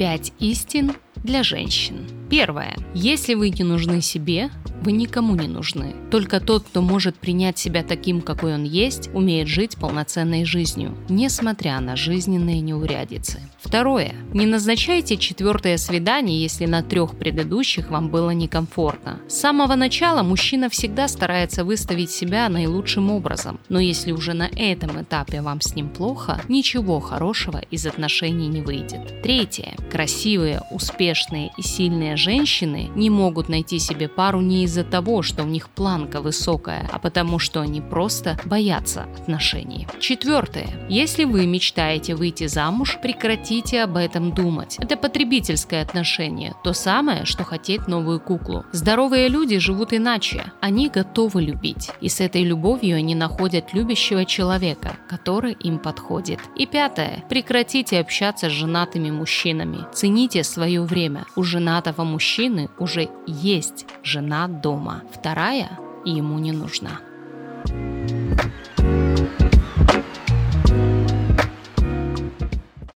Пять истин для женщин. Первое. Если вы не нужны себе, вы никому не нужны. Только тот, кто может принять себя таким, какой он есть, умеет жить полноценной жизнью, несмотря на жизненные неурядицы. Второе. Не назначайте четвертое свидание, если на трех предыдущих вам было некомфортно. С самого начала мужчина всегда старается выставить себя наилучшим образом, но если уже на этом этапе вам с ним плохо, ничего хорошего из отношений не выйдет. Третье. Красивые, успешные и сильные женщины не могут найти себе пару не из-за того, что у них планка высокая, а потому что они просто боятся отношений. Четвертое. Если вы мечтаете выйти замуж, прекратите об этом думать. Это потребительское отношение, то самое, что хотеть новую куклу. Здоровые люди живут иначе. Они готовы любить. И с этой любовью они находят любящего человека, который им подходит. И пятое. Прекратите общаться с женатыми мужчинами. Цените свое время. У женатого мужчины уже есть жена дома. Вторая ему не нужна.